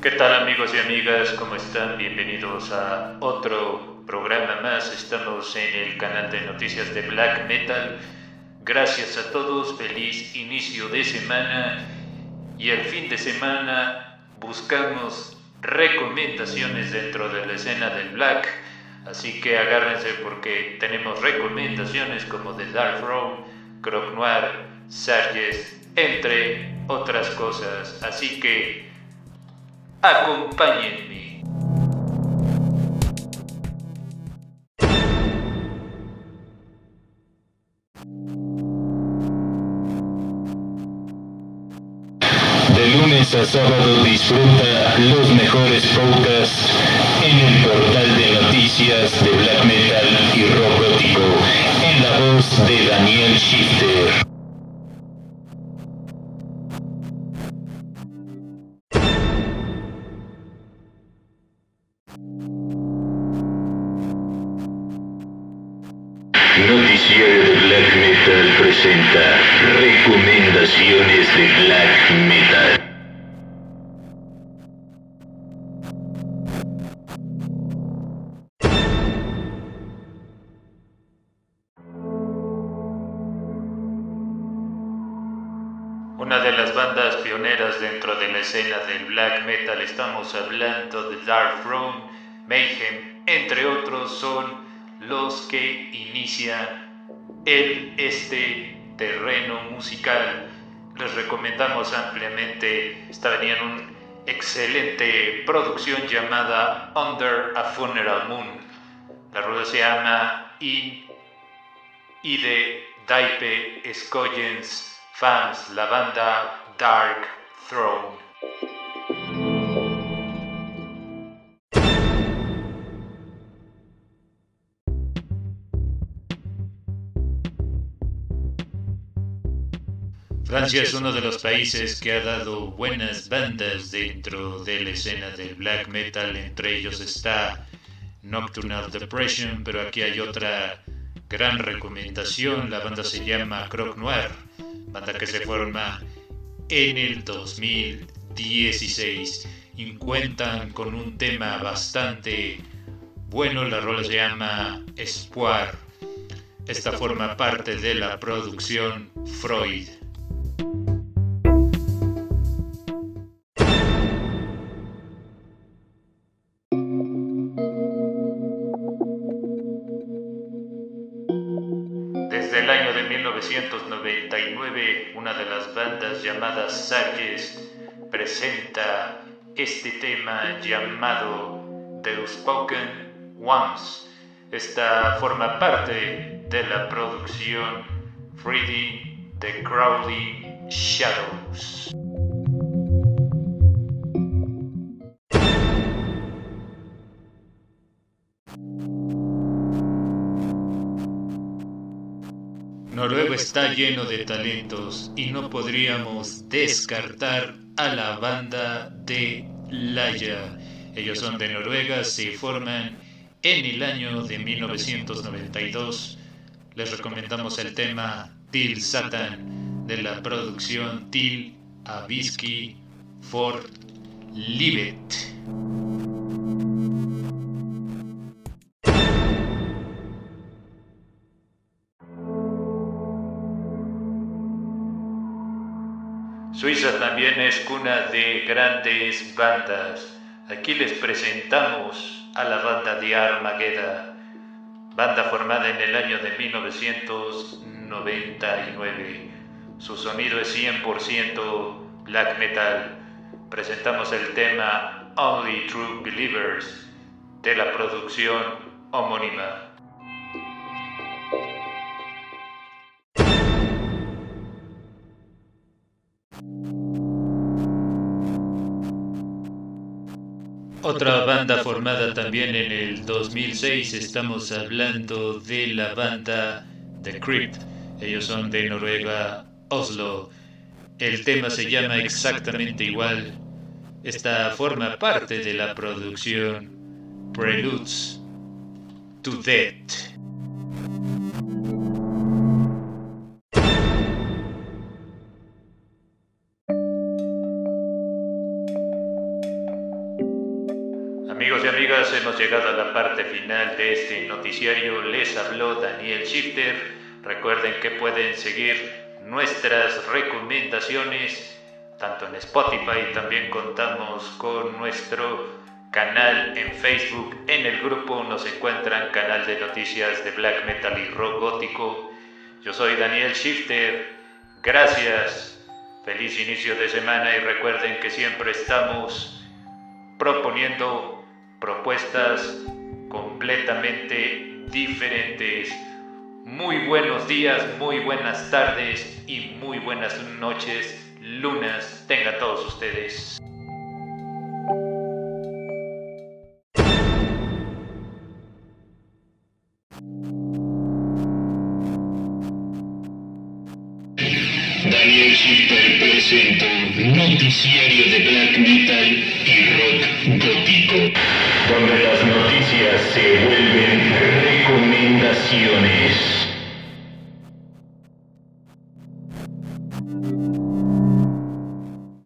¿Qué tal amigos y amigas? ¿Cómo están? Bienvenidos a otro programa más. Estamos en el canal de noticias de Black Metal. Gracias a todos, feliz inicio de semana y el fin de semana buscamos recomendaciones dentro de la escena del Black. Así que agárrense porque tenemos recomendaciones como The Dark Throne, Croc Noir, Sarges, entre otras cosas. Así que Acompáñenme. De lunes a sábado disfruta los mejores podcasts en el portal de noticias de black metal y rock gótico en la voz de Daniel Shifter. Presenta Recomendaciones de Black Metal. Una de las bandas pioneras dentro de la escena del black metal, estamos hablando de Dark Throne, Mayhem, entre otros, son los que inician en este terreno musical. Les recomendamos ampliamente, está en una excelente producción llamada Under a Funeral Moon. La rueda se llama In de Daipe Escoyens Fans, la banda Dark Throne. Francia es uno de los países que ha dado buenas bandas dentro de la escena del black metal, entre ellos está Nocturnal Depression, pero aquí hay otra gran recomendación, la banda se llama Croc Noir, banda que se forma en el 2016 y cuentan con un tema bastante bueno, la rola se llama Espoir. Esta forma parte de la producción Freud. Desde el año de 1999, una de las bandas llamadas Sarges presenta este tema llamado The Spoken Ones. Esta forma parte de la producción Freeding the Crawling Shadows. Noruega está lleno de talentos y no podríamos descartar a la banda de Laya. Ellos son de Noruega, se forman en el año de 1992. Les recomendamos el tema Till Satan de la producción Till Avisky for Livet. Suiza también es cuna de grandes bandas. Aquí les presentamos a la banda de Armageddon, banda formada en el año de 1999. Su sonido es 100% black metal. Presentamos el tema Only True Believers de la producción homónima. Otra banda formada también en el 2006, estamos hablando de la banda The Crypt. Ellos son de Noruega, Oslo. El tema se llama exactamente igual. Esta forma parte de la producción Preludes to Death. Amigos y amigas, hemos llegado a la parte final de este noticiario. Les habló Daniel Shifter. Recuerden que pueden seguir nuestras recomendaciones tanto en Spotify. También contamos con nuestro canal en Facebook. En el grupo nos encuentran canal de noticias de black metal y rock gótico. Yo soy Daniel Shifter. Gracias. Feliz inicio de semana y recuerden que siempre estamos proponiendo propuestas completamente diferentes. Muy buenos días, muy buenas tardes y muy buenas noches, lunas, tengan todos ustedes. Daniel presenta Noticiario de Black Metal y Rock donde las noticias se vuelven recomendaciones.